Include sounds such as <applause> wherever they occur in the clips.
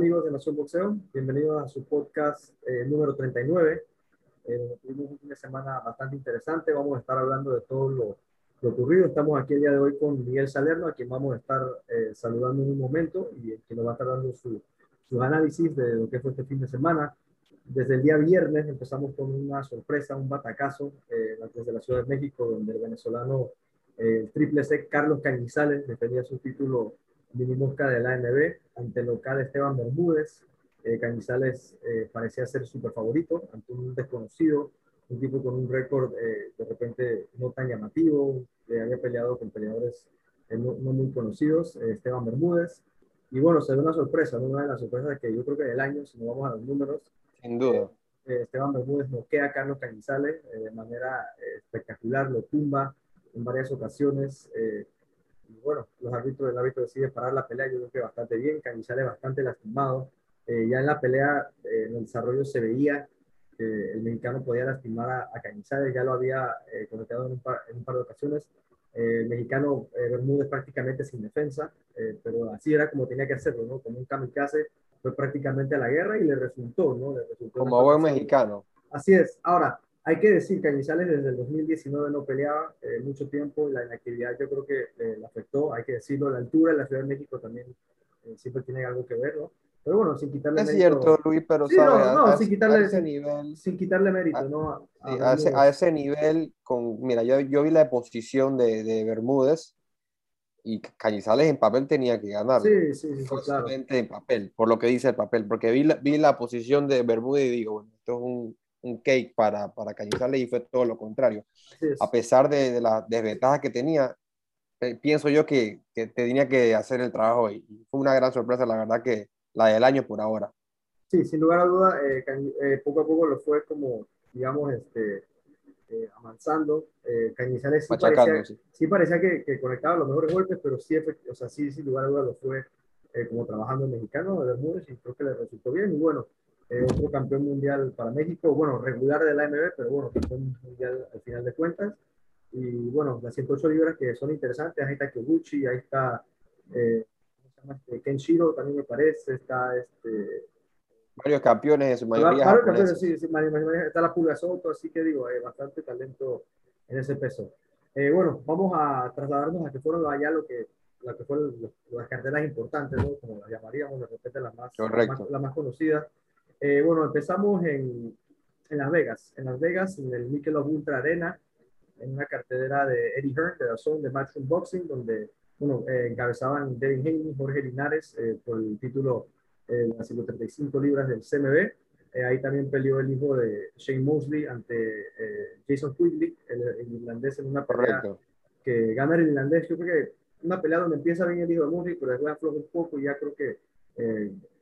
¿qué tal amigos de Nación Boxeo? Bienvenidos a su podcast eh, número 39. Eh, tuvimos un fin de semana bastante interesante. Vamos a estar hablando de todo lo, lo, ocurrido. Estamos aquí el día de hoy con Miguel Salerno, a quien vamos a estar eh, saludando en un momento y que nos va a estar dando su, su análisis de lo que fue este fin de semana. Desde el día viernes empezamos con una sorpresa, un batacazo eh, desde la Ciudad de México, donde el venezolano el triple C Carlos Cañizales defendía su título mini mosca de la AMB ante el local Esteban Bermúdez. Eh, Cañizales eh, parecía ser súper favorito ante un desconocido, un tipo con un récord eh, de repente no tan llamativo, que había peleado con peleadores eh, no, no, muy conocidos, Esteban Bermúdez. Y bueno, se ve una sorpresa, una de las sorpresas que yo creo que del año, si no vamos a los números, sin duda. Esteban Bermúdez noquea a Carlos Cañizales de manera espectacular, lo tumba en varias ocasiones bueno, los árbitros, el árbitro decide parar la pelea, yo creo que bastante bien, Cañizales bastante lastimado. Eh, ya en la pelea, eh, en el desarrollo se veía que el mexicano podía lastimar a, a Cañizales, ya lo había eh, cometido en un, par, en un, par, de ocasiones. el mexicano Bermúdez prácticamente sin defensa, pero así era como tenía que hacerlo, ¿no? Como un kamikaze, fue prácticamente a la guerra y le resultó, ¿no? Le resultó como buen mexicano. Así es. Ahora, hay que decir que Cañizales desde el 2019 no peleaba eh, mucho tiempo, la inactividad yo creo que eh, le afectó, hay que decirlo, la altura en la Ciudad de México también eh, siempre tiene algo que ver, ¿no? Pero bueno, sin quitarle es mérito. Es cierto, Luis, pero sí, sabe, no, no, a, sin, quitarle, a ese nivel, sin quitarle mérito, a, ¿no? A, sí, a, ese, a, ese, nivel, con, mira, yo, yo vi la posición de, de Bermúdez y Cañizales en papel tenía que ganar. Sí, sí, sí, claro. en papel, por lo que dice el papel, porque vi la, vi la posición de Bermúdez y digo, bueno, esto es un un cake para, para Cañizales y fue todo lo contrario. A pesar de, de las desventajas que tenía, eh, pienso yo que, que, tenía que hacer el trabajo y fue una gran sorpresa, la verdad, que la del año por ahora. Sí, sin lugar a duda, eh, eh, poco a poco lo fue como, digamos, este, eh, avanzando. Cañizales sí parecía, sí. sí parecía que, que, conectaba los mejores golpes, pero sí, o sea, sí, sin lugar a duda lo fue como trabajando en mexicano de Bermúdez y creo que le resultó bien. Y bueno, eh, otro campeón mundial para México, bueno, regular de la AMB, pero bueno, campeón mundial al final de cuentas. Y bueno, las 108 libras que son interesantes, ahí está Kyoguchi, ahí está eh, este, Kenshiro, también me parece, está este... Varios campeones en su mayoría. Varios campeones, sí, sí, está la Pulga Soto, así que digo, hay bastante talento en ese peso. Eh, bueno, vamos a trasladarnos a que fueron allá lo que, lo que fueron las carteras importantes, ¿no? como las llamaríamos, de repente las más, las más, las más conocidas. Eh, bueno, empezamos en, en, Las Vegas, en Las Vegas, en el Michelob Ultra Arena, en una cartelera de Eddie Hearn, de la zona de Matchroom Boxing, donde bueno, eh, encabezaban Devin Haney, Jorge Linares, eh, por el título de las 135 libras del CMB. ahí también peleó el hijo de Shane Mosley ante Jason Quigley, el, el, irlandés, en una pelea Correcto. que gana el irlandés. Yo creo que una pelea donde empieza bien el hijo de Mosley, pero después afloja un poco y ya creo que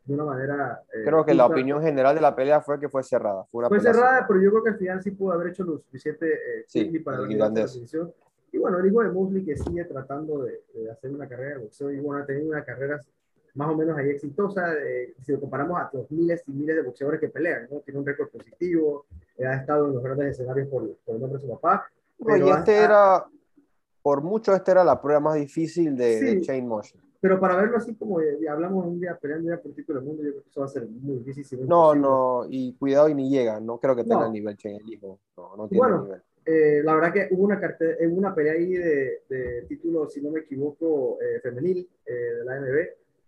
de una manera... Eh, creo que justa. la opinión general de la pelea fue que fue cerrada. Fue, una fue cerrada, cerrada, pero yo creo que al final sí pudo haber hecho lo suficiente eh, sí, para la decisión. Y bueno, el hijo de Mosley que sigue tratando de, de, hacer una carrera de boxeo y bueno, ha tenido una carrera más o menos ahí exitosa, eh, si lo comparamos a los miles y miles de boxeadores que pelean, ¿no? Tiene un récord positivo, eh, ha estado en los grandes escenarios por, por el nombre de su papá. Pero y este ha, era, por mucho, esta era la prueba más difícil de, Sí. de Shane Mosley. Pero para verlo así como hablamos un día peleando ya por título del mundo, yo creo que eso va a ser muy difícil. No, imposible. no, y cuidado y ni llega, no creo que tenga No. el nivel Shane el hijo, no, no tiene Bueno, nivel. Eh, la verdad que hubo una, carte- eh, una pelea ahí de, de título, si no me equivoco, eh, femenil eh, de la AMB.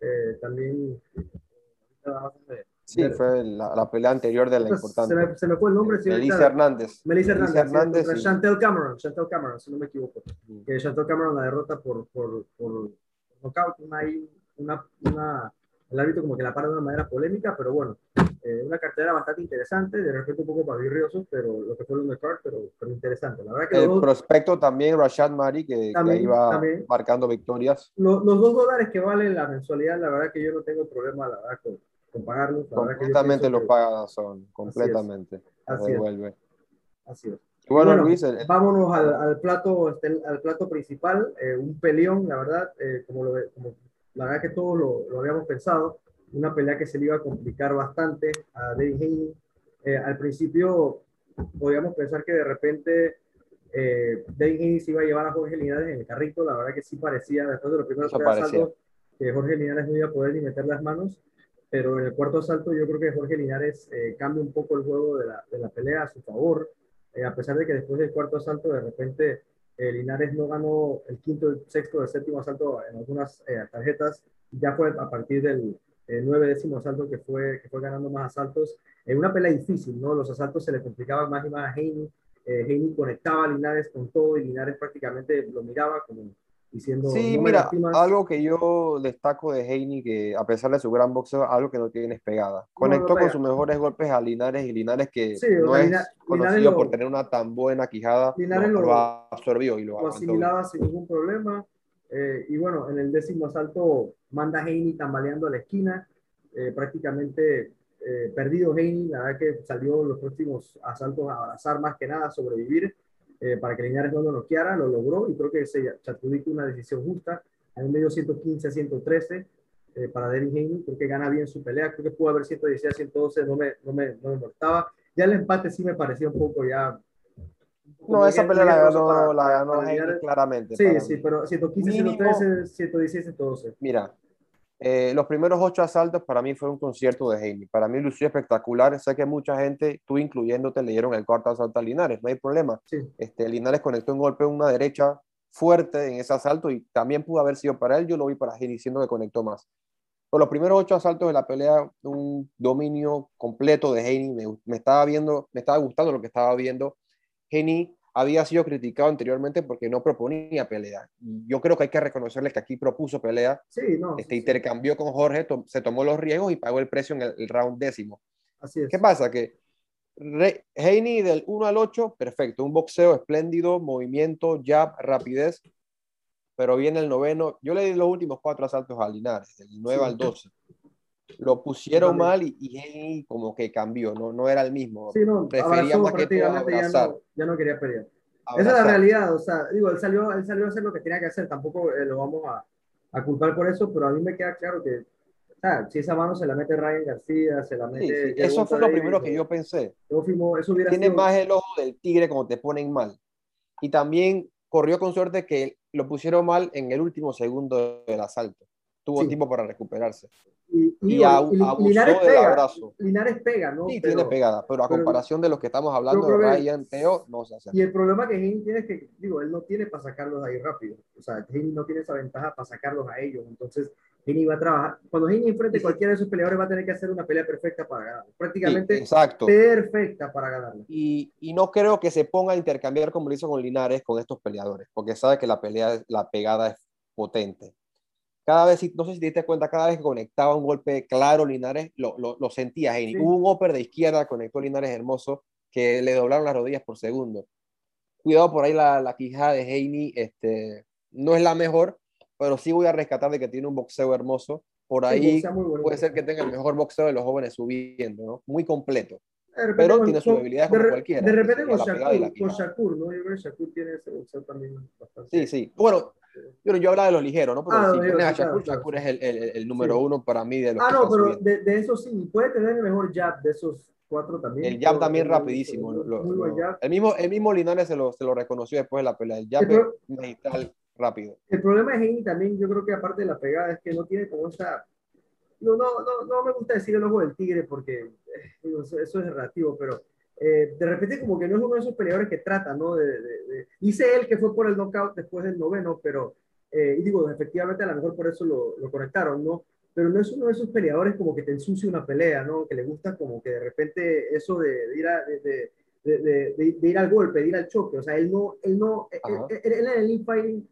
Eh, también. Sí, fue la, la pelea anterior de la Se importante. me, se me fue el nombre. sí, Melissa Hernández. Melissa Hernández. Hernández, sí, sí. Chantel Cameron, Chantel Cameron, si no me equivoco. Mm. Que Chantel Cameron la derrota por, por, por knockout, una, una, una, el árbitro como que la para de una manera polémica, pero bueno, eh, una cartera bastante interesante, de repente un poco pavirrioso, pero lo que fue el undercard, pero, pero interesante. La verdad que El dos- prospecto también, Rashad Mari, que, También, que va también. marcando victorias. los, los dos dólares que vale la mensualidad, la verdad que yo no tengo problema, la verdad, con, con pagarlos. La que Completamente los que- paga son, completamente. Los Así es. Así es. Bueno, Bueno, Luis, el- Vámonos al, al plato, este, al plato principal, eh, un peleón, la verdad, eh, como, lo, como la verdad que todos lo, lo habíamos pensado, una pelea que se le iba a complicar bastante a David Haney. Eh, al principio podíamos pensar que de repente eh, David Haney se iba a llevar a Jorge Linares en el carrito, la verdad que sí parecía, después de los primeros tres asaltos, que Jorge Linares no iba a poder ni meter las manos, pero en el cuarto asalto yo creo que Jorge Linares eh, cambia un poco el juego de la, de la pelea a su favor, eh, a pesar de que después del cuarto asalto de repente eh, Linares no ganó el quinto, el sexto, el séptimo asalto en algunas tarjetas, ya fue a partir del nueve décimo asalto que fue, que fue ganando más asaltos, en una pelea difícil, ¿no? Los asaltos se le complicaban más y más a Heine, Heine conectaba a Linares con todo y Linares prácticamente lo miraba como diciendo... Sí, mira, algo que yo destaco de Heini, que a pesar de su gran boxeo, algo que no tiene es pegada. Conectó con sus mejores golpes a Linares y Linares que no es conocido por tener una tan buena quijada, Linares lo, absorbió y lo, lo asimilaba sin ningún problema. Eh, y bueno, en el décimo asalto manda Heini tambaleando a la esquina, eh, prácticamente eh, perdido Heini, la verdad que salió los próximos asaltos a abrazar más que nada, a sobrevivir eh, para que Linares no lo noqueara, lo logró y creo que se, adjudica una decisión justa. A un medio 115 a 113 eh, para Devin Haney, creo que gana bien su pelea, creo que pudo haber 116 a 112, no me, no me, no me molestaba. Ya el empate sí me parecía un poco ya no, esa pelea la ganó, la ganó claramente. Sí, sí, pero 115, 113, 116, 112. Mira, eh, los primeros ocho asaltos para mí fue un concierto de Heine. Para mí lució espectacular. Sé que mucha gente, tú incluyéndote, le dieron el cuarto asalto a Linares. No hay problema. Este, Linares conectó un golpe una derecha fuerte en ese asalto y también pudo haber sido para él. Yo lo vi para Heine diciendo que conectó más. Por los primeros ocho asaltos de la pelea, un dominio completo de Heine. Me, me, estaba viendo, me estaba gustando lo que estaba viendo. Heine había sido criticado anteriormente porque no proponía pelea. Yo creo que hay que reconocerle que aquí propuso pelea. Sí, no, este intercambió con Jorge, se tomó los riesgos y pagó el precio en el, round décimo. Así es. ¿Qué pasa? Que Heini del 1 al 8, perfecto, un boxeo espléndido, movimiento, jab, rapidez, pero viene el noveno. Yo le di los últimos cuatro asaltos a Linares, del 9 al 12 lo pusieron mal y, y como que cambió, no, no era el mismo. Sí, no, Prefería más que todo abrazar. Ya, no, quería pelear. Esa es la realidad, o sea, digo, él salió, él salió a hacer lo que tenía que hacer, tampoco eh, lo vamos a, a, culpar por eso, pero a mí me queda claro que, sea, si esa mano se la mete Ryan García, se la mete... Sí, Eso fue lo primero que yo pensé. eso Tiene más el ojo del tigre como te ponen mal. Y también corrió con suerte que lo pusieron mal en el último segundo del asalto. Tuvo tiempo para recuperarse. Y, y, abusó Linares del pega, abrazo. Linares pega, ¿no? Sí, tiene pegada, pero a comparación de los que estamos hablando de Ryan, Teo, no se hace. Y el problema que Heini tiene es que, digo, él no tiene para sacarlos ahí rápido. O sea, Heini no tiene esa ventaja para sacarlos a ellos. Entonces, Heini va a trabajar. Cuando Heini enfrente a cualquiera de esos peleadores, va a tener que hacer una pelea perfecta para ganar. Prácticamente exacto. perfecta para ganar. Y, y, no creo que se ponga a intercambiar como lo hizo con Linares con estos peleadores, porque sabe que la pelea, la pegada es potente cada vez, no sé si te diste cuenta, cada vez que conectaba un golpe claro Linares, lo, lo, lo sentía Heini. Hubo un upper de izquierda, conectó Linares hermoso, que le doblaron las rodillas por segundo. Cuidado por ahí la, la quijada de Heini, este, no es la mejor, pero sí voy a rescatar de que tiene un boxeo hermoso. Por ahí puede ser que tenga el mejor boxeo de los jóvenes subiendo, ¿no? Muy completo. Pero tiene su debilidad como cualquiera. De repente con Shakur, con Shakur, ¿no? Yo creo que Shakur tiene ese boxeo también bastante. Sí, sí. Bueno, yo, yo hablaba de los ligeros, ¿no? Pero ah, si pones a Shakur, Shakur es el, el, el número uno para mí de los Ah, no, pero de, de, eso sí, puede tener el mejor jab de esos cuatro también. El jab también rapidísimo. El, mismo, el mismo Linares se lo, se lo reconoció después de la pelea. El jab es rápido. El problema de Heini también, yo creo que aparte de la pegada, es que no tiene como esa... No, no, no, no me gusta decir el ojo del tigre porque eh, eso, eso es relativo, pero eh, de repente como que no es uno de esos peleadores que trata, ¿no? De, dice él que fue por el knockout después del noveno, pero, eh, y digo, efectivamente a lo mejor por eso lo, lo, conectaron, ¿no? Pero no es uno de esos peleadores como que te ensucia una pelea, ¿no? Que le gusta como que de repente eso de, ir, a, de, ir al golpe, de ir al choque, o sea, él no, él no, él, en el infighting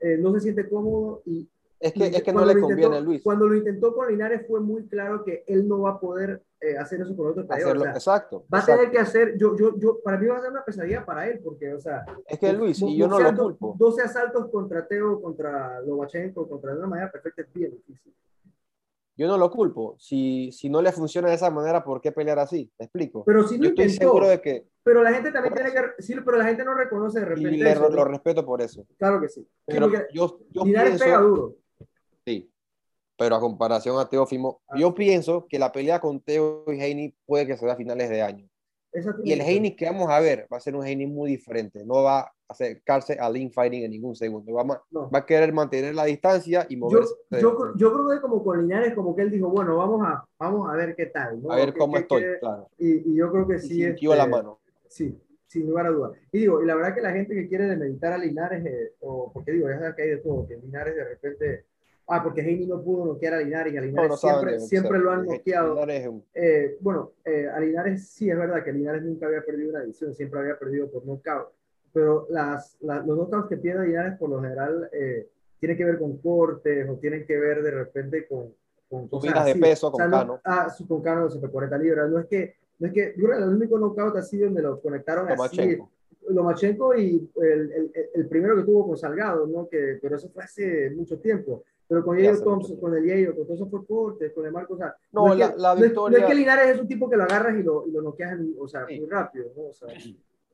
eh, no se siente cómodo y, es que, es que no le conviene a Luis. Cuando lo intentó con Linares fue muy claro que él no va a poder eh, hacer eso con otro peleador. exacto. Va a tener que hacer, yo, yo, yo, para mí va a ser una pesadilla para él, porque, o sea. Es que Luis, y yo no lo culpo. 12 asaltos contra Teo, contra Lobachenko, contra de una manera perfecta es bien difícil. Yo no lo culpo. Si, si no le funciona de esa manera, ¿por qué pelear así? ¿Me explico? Pero si no estoy seguro de que. Pero la gente también tiene que. Sí, pero la gente no reconoce de repente. Y le, lo respeto por eso. Claro que sí. Pero yo, yo pienso, pega duro. Sí, pero a comparación a Teófimo, ah. yo pienso que la pelea con Teo y Heini puede que sea a finales de año. Y el Heini que vamos a ver va a ser un Heini muy diferente, no va acercarse al infighting en ningún segundo. Va, va a querer mantener la distancia y moverse. Yo, yo, creo que como con Linares, como que él dijo, bueno, vamos a, vamos a ver qué tal. A ver cómo estoy, claro. Y, y, yo creo que sí. Este, la mano. Sí, sin lugar a dudas. Y digo, y la verdad que la gente que quiere demeditar a Linares, eh, o porque digo, ya sabes que hay de todo, que Linares de repente ah, porque Heini no pudo noquear a Linares y a Linares siempre, siempre lo han noqueado. Eh, bueno, eh, a Linares sí es verdad que Linares nunca había perdido una edición, siempre había perdido por knockout, pero las, los knockouts que pierde Linares por lo general eh, tienen que ver con cortes o tienen que ver de repente con... con Subidas de peso con Cano. Ah, su, con Cano de 40 libras. No es que, no es que, el único knockout así donde lo conectaron así Lomachenko y el, el, el, primero que tuvo con Salgado, ¿no? Que, pero eso fue hace mucho tiempo. Pero con Yayo Thompson, con el Yayo, con todo eso fue corte, con el Marcos. O sea, no, no, la, la victoria... no, es, que Linares es un tipo que lo agarras y lo, y lo noqueas o sea, muy rápido, ¿no? O sea,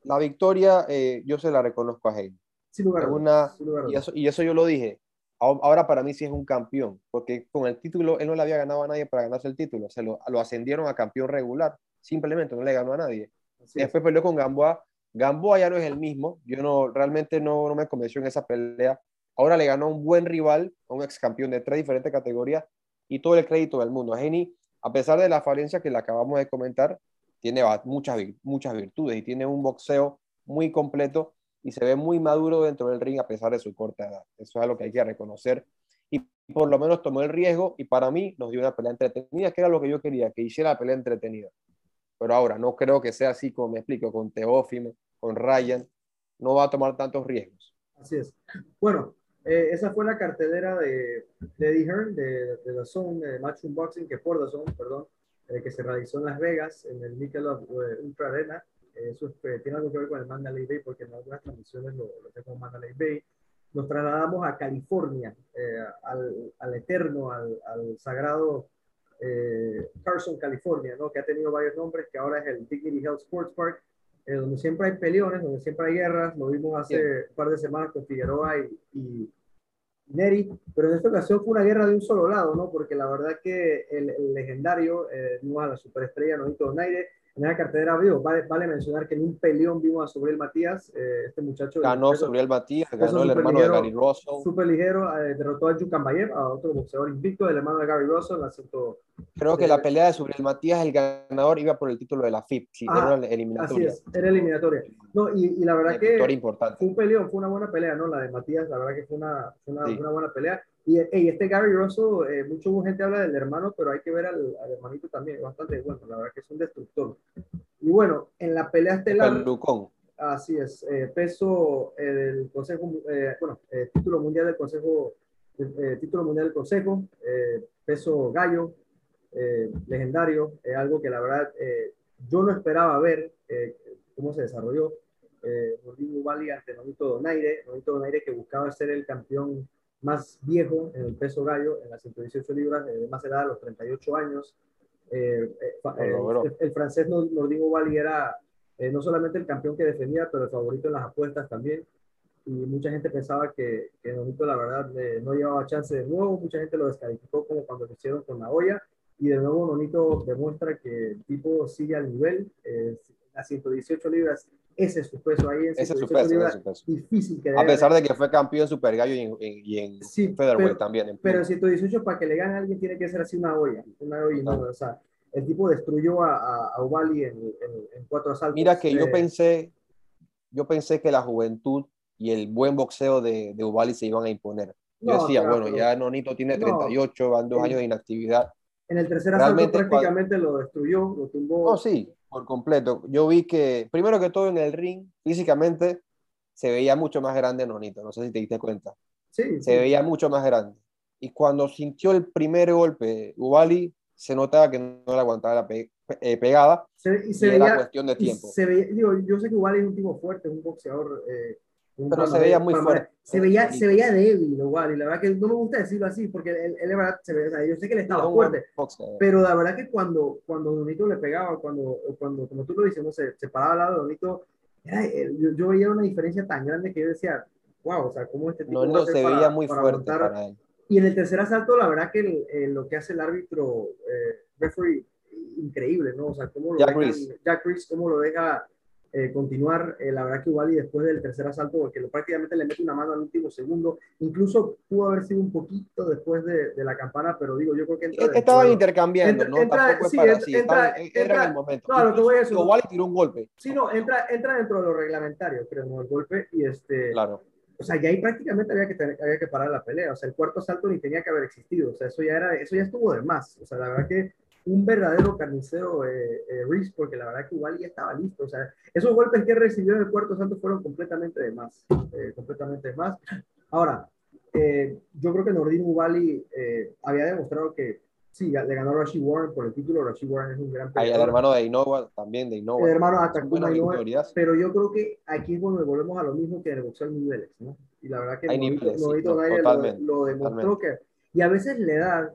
la victoria, eh, yo se la reconozco a Heine. Sin lugar, una, sin lugar y, eso, y eso yo lo dije. Ahora para mí sí es un campeón, porque con el título él no le había ganado a nadie para ganarse el título. Se lo, lo ascendieron a campeón regular, simplemente no le ganó a nadie. Después peleó con Gamboa Gamboa ya no es el mismo, yo no, realmente no, no me convenció en esa pelea. Ahora le ganó a un buen rival, a un ex campeón de tres diferentes categorías y todo el crédito del mundo. A Geni, a pesar de la falencia que le acabamos de comentar, tiene muchas, muchas virtudes y tiene un boxeo muy completo y se ve muy maduro dentro del ring a pesar de su corta edad. Eso es algo que hay que reconocer. Y por lo menos tomó el riesgo y para mí nos dio una pelea entretenida, que era lo que yo quería, que hiciera la pelea entretenida. Pero ahora no creo que sea así como me explico, con Teófimo, con Ryan, no va a tomar tantos riesgos. Así es. Bueno, eh, esa fue la cartelera de, de Eddie Hearn, de, de The Zone, de Match Unboxing, que por The Zone, perdón, eh, que se realizó en Las Vegas, en el Michelob uh, Ultra Arena. eso tiene algo que ver con el Mandalay Bay, porque en algunas transmisiones lo, lo tengo Mandalay Bay. Nos trasladamos a California, al, al, eterno, al, al sagrado Carson, California, ¿no? que ha tenido varios nombres, que ahora es el Dignity Health Sports Park, eh, donde siempre hay peleones, donde siempre hay guerras. Lo vimos hace un par de semanas con Figueroa y, y, Neri, pero en esta ocasión fue una guerra de un solo lado, ¿no? Porque la verdad que el, legendario, eh, no a la superestrella Nonito Donaire, en la cartera vivo. Vale, vale, mencionar que en un peleón vimos a Sobriel Matías, eh, este muchacho. Ganó Sobriel Matías, ganó el hermano de Gary Russell. Súper ligero, eh, derrotó a Yukambayev, a otro boxeador invicto, el hermano de Gary Russell. Aceptó, Creo que la pelea de Sobriel Matías, el ganador iba por el título de la FIP, si ah, era eliminatoria. Así es, era eliminatoria. No, y, y la verdad que importante. fue un peleón, fue una buena pelea, ¿no? La de Matías, la verdad que fue una, una, una buena pelea. Y este Gary Russell, eh, mucha gente habla del hermano, pero hay que ver al, al, hermanito también, bastante bueno, la verdad que es un destructor. Y bueno, en la pelea estelar. Así es, eh, peso eh, del Consejo, eh, bueno, título mundial del Consejo, título mundial del Consejo, peso gallo, legendario, algo que la verdad yo no esperaba ver cómo se desarrolló. Eh, Rodrigo Ubali ante Nonito Donaire, Nonito Donaire que buscaba ser el campeón más viejo en el peso gallo, en las 118 libras, de más edad, a los 38 años. Eh, eh, el, francés Nordingo Bali era eh, no solamente el campeón que defendía, pero el favorito en las apuestas también. Y mucha gente pensaba que, que Nonito, la verdad, no llevaba chance de nuevo. Mucha gente lo descalificó como cuando lo hicieron con Nagoya. Y de nuevo, Nonito demuestra que el tipo sigue al nivel. las 118 libras ese es su peso ahí. Ese es su peso, Difícil que A pesar de que fue campeón Super Gallo y en, y en sí, Featherweight también. pero 118 para que le gane a alguien tiene que ser así una olla. Una olla no. o sea, el tipo destruyó a, a, Ubali en, en, cuatro asaltos. Mira que yo eh, pensé, yo pensé que la juventud y el buen boxeo de, de Ubali se iban a imponer. Yo decía, bueno, ya Nonito tiene 38, van dos años de inactividad. En el tercer asalto prácticamente lo destruyó, lo tumbó. No, sí, por completo. Yo vi que, primero que todo en el ring, físicamente, se veía mucho más grande Nonito, no sé si te diste cuenta. Sí. Se veía mucho más grande. Y cuando sintió el primer golpe, Ubali se notaba que no le aguantaba la eh, pegada. Se, y se era cuestión de tiempo. Se veía, digo, yo sé que Ubali es un tipo fuerte, es un boxeador eh, pero se veía muy fuerte. Se veía, se veía débil igual, y la verdad que no me gusta decirlo así, porque él, él verdad, se veía, o sea, yo sé que él estaba fuerte, pero la verdad que cuando, cuando Donito le pegaba, cuando, cuando como tú lo dices, no sé, se paraba al lado de Donito, yo, yo, veía una diferencia tan grande que yo decía, wow, o sea, cómo este tipo no, no se veía muy fuerte para él. Y en el tercer asalto, la verdad que lo que hace el árbitro, eh, referee, increíble, ¿no? O sea, cómo lo Jack deja, Jack Reese, cómo lo deja eh, continuar. Eh, la verdad que igual y después del tercer asalto, porque lo, prácticamente le mete una mano al último segundo, incluso pudo haber sido un poquito después de, de la campana, pero digo, yo creo que... Entra Estaban intercambiando, ¿no? Tampoco es para así. Entra, era en el momento. No, lo que voy a decir... Igual tiró un golpe. Sí, no, entra, entra dentro de lo reglamentario, creo, ¿no? El golpe y este... Claro. O sea, ya ahí prácticamente había que, había que parar la pelea. O sea, el cuarto asalto ni tenía que haber existido. O sea, eso ya, era, eso ya estuvo de más. O sea, la verdad que un verdadero carnicero eh, eh porque la verdad que igual ya estaba listo. O sea, esos golpes que recibió en el cuarto santo fueron completamente de más. Eh, completamente de más. Ahora, eh, yo creo que Nordin Ubali había demostrado que sí, le ganó a Rashid Warren por el título. Rashid Warren es un gran peleador. el hermano de Innova también, de Innova. El hermano Takuma Innova. Pero yo creo que aquí es donde volvemos a lo mismo que en el boxeo niveles, ¿no? Y la verdad que Hay niveles, lo, demostró que... Y a veces le da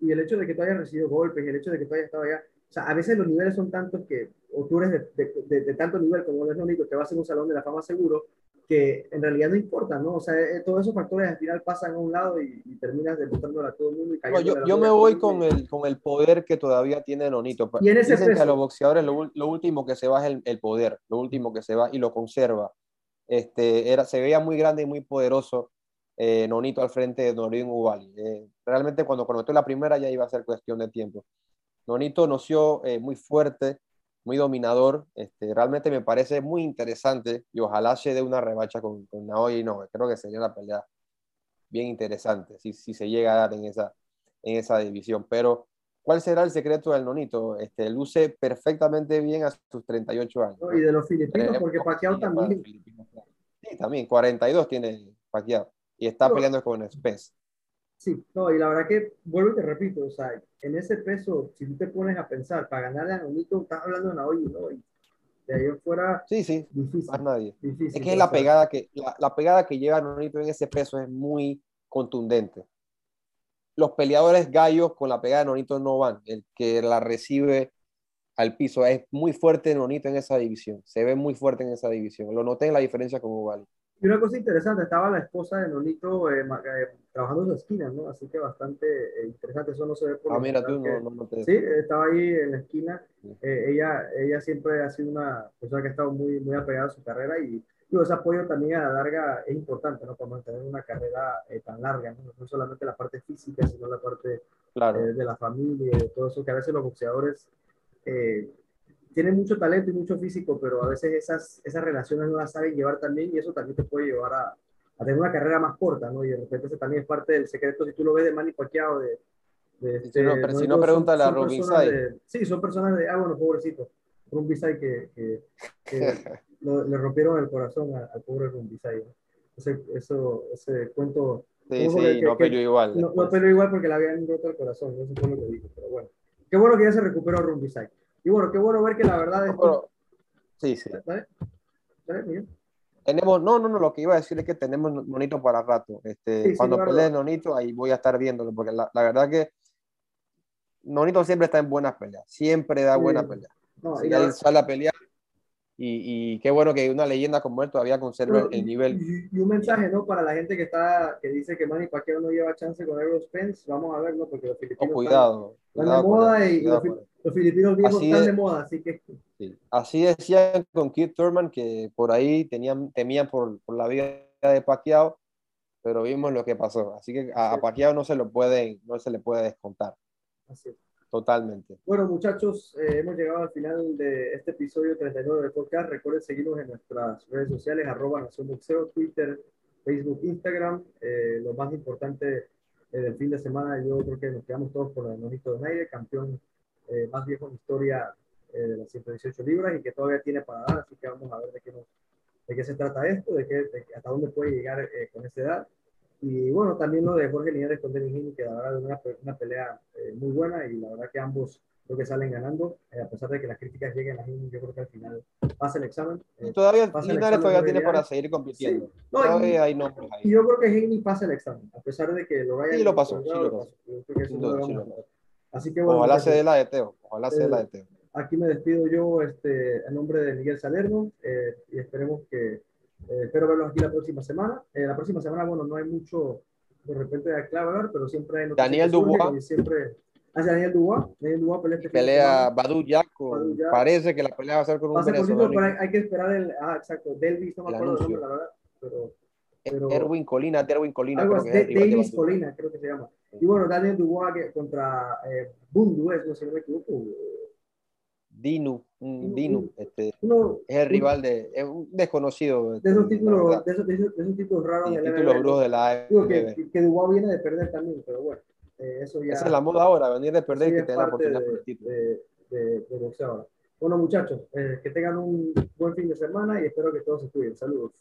y, el hecho de que tú hayas recibido golpes y el hecho de que tú hayas estado allá, o sea, a veces los niveles son tantos que, o tú eres de, de, tanto nivel como es único, te vas en un salón de la fama seguro, que en realidad no importa, ¿no? O sea, eh, todos esos factores al final pasan a un lado y, terminas demostrándolo a todo el mundo. Y yo, yo me voy con el, con el poder que todavía tiene Nonito. Y en ese Dicen que a los boxeadores lo, lo, último que se va es el, el, poder, lo último que se va y lo conserva. Este, era, se veía muy grande y muy poderoso eh, Nonito al frente de Norin Ubali. Eh, realmente cuando conectó la primera ya iba a ser cuestión de tiempo. Nonito noció eh, muy fuerte, muy dominador. Este, realmente me parece muy interesante y ojalá se dé una revancha con, con Naoya no. Creo que sería una pelea bien interesante si, si se llega a dar en esa, en esa división. Pero, ¿cuál será el secreto del Nonito? Este, luce perfectamente bien a sus 38 años. y de los filipinos, porque Pacquiao también. Sí, también, 42 tiene Pacquiao y está peleando con Spence. Sí, no, y la verdad que, vuelvo y te repito, o sea, en ese peso, si tú te pones a pensar, para ganarle a Nonito, estás hablando de Naoyi, ¿no? Y de ahí fuera, sí, sí, difícil. Más nadie. es que la pegada que, la, la, pegada que lleva Nonito en ese peso es muy contundente. Los peleadores gallos con la pegada de Nonito no van. El que la recibe al piso es muy fuerte Nonito en esa división. Se ve muy fuerte en esa división. Lo noté en la diferencia con Ugali. Y una cosa interesante, estaba la esposa de Nonito eh, eh, trabajando en su esquina, ¿no? Así que bastante eh, interesante, eso no se ve por Ah, mira, tú no, no, te... Sí, estaba ahí en la esquina. ella, ella siempre ha sido una persona que ha estado muy, muy apegada a su carrera y digo, ese apoyo también a la larga es importante, ¿no? Para mantener una carrera tan larga, ¿no? No solamente la parte física, sino la parte claro. de la familia y de todo eso, que a veces los boxeadores tienen mucho talento y mucho físico, pero a veces esas, esas relaciones no las saben llevar también y eso también te puede llevar a, a tener una carrera más corta, ¿no? Y de repente eso también es parte del secreto, si tú lo ves de Manny Pacquiao, de... de este, no, pero si no, pregúntale a Robin Sí, son personas de, ah, bueno, pobrecito, Rumbisai que, que, que <laughs> le rompieron el corazón al, pobre Rumbisai, ¿no? Ese, eso, ese cuento... Sí, sí, no peleó igual. No, no peleó igual porque le habían roto el corazón, eso fue lo que dijo, pero bueno. Qué bueno que ya se recuperó Rumbisai. Y bueno, qué bueno ver que la verdad es... sí, sí. Tenemos, no, no, no, lo que iba a decir es que tenemos Nonito para rato. Este, cuando pelee Nonito, ahí voy a estar viéndolo, porque la, la, verdad que Nonito siempre está en buenas peleas, siempre da buenas peleas. No, si él sale a pelear, y, y, qué bueno que una leyenda como él todavía conserva el, nivel. Y, un mensaje, ¿no? Para la gente que está que dice que Manny Pacquiao no lleva chance con Errol Spence, vamos a ver, ¿no? Porque los filipinos oh, cuidado, están, de moda y los, los, filipinos viejos así están de moda, así que... Sí. Así decían con Keith Thurman que por ahí tenían, temían por, por la vida de Pacquiao, pero vimos lo que pasó. Así que a, a Pacquiao no se, lo puede, no se le puede descontar. Así es. Totalmente. Bueno, muchachos, eh, hemos llegado al final de este episodio 39 del podcast. Recuerden seguirnos en nuestras redes sociales, arroba Nación Boxeo, Twitter, Facebook, Instagram. Eh, lo más importante eh, del fin de semana, yo creo que nos quedamos todos con el Nonito Donaire, campeón más viejo en historia de las 118 libras y que todavía tiene para dar. Así que vamos a ver de qué, nos, de qué se trata esto, de, qué, hasta dónde puede llegar con esa edad. Y bueno, también lo de Jorge Linares con Denis Gini, que la verdad es una, una pelea eh, muy buena y la verdad que ambos creo que salen ganando, eh, a pesar de que las críticas lleguen a Gini, yo creo que al final pasa el examen. Eh, todavía Linares todavía tiene para seguir compitiendo. Sí. No, todavía y, hay nombres ahí. Yo creo que Gini pasa el examen, a pesar de que lo vaya Sí, lo pasó, sí lo pasó. No, Así que bueno. Ojalá se dé la de Teo, ojalá se dé la de Teo. Aquí me despido yo este, en nombre de Miguel Salerno y esperemos que, espero verlos aquí la próxima semana. la próxima semana, bueno, no hay mucho de repente a clavar, pero siempre hay Daniel Dubois. siempre, Hacia Daniel Dubois. Daniel Dubois pelea, este pelea Badu Jaco. Parece que la pelea va a ser con un venezolano. Pero hay, que esperar el. Ah, exacto. Delvis, no me acuerdo el nombre, la verdad. Pero, pero, Erwin Colina, Erwin Colina. Algo creo que Davis Colina, creo que se llama. Y bueno, Daniel Dubois contra eh, Bundu, es, no sé si no me equivoco. Dinu, Dinu, este, es el rival de, es un desconocido. De esos títulos, de esos, de esos, títulos raros de la títulos brujos de la Digo que, que Dubois viene de perder también, pero bueno, eh, eso ya. Esa es la moda ahora, venir de perder y que te la oportunidad de, por título. De, de, de boxeo ahora. Bueno, muchachos, eh, que tengan un buen fin de semana y espero que todos se cuiden. Saludos.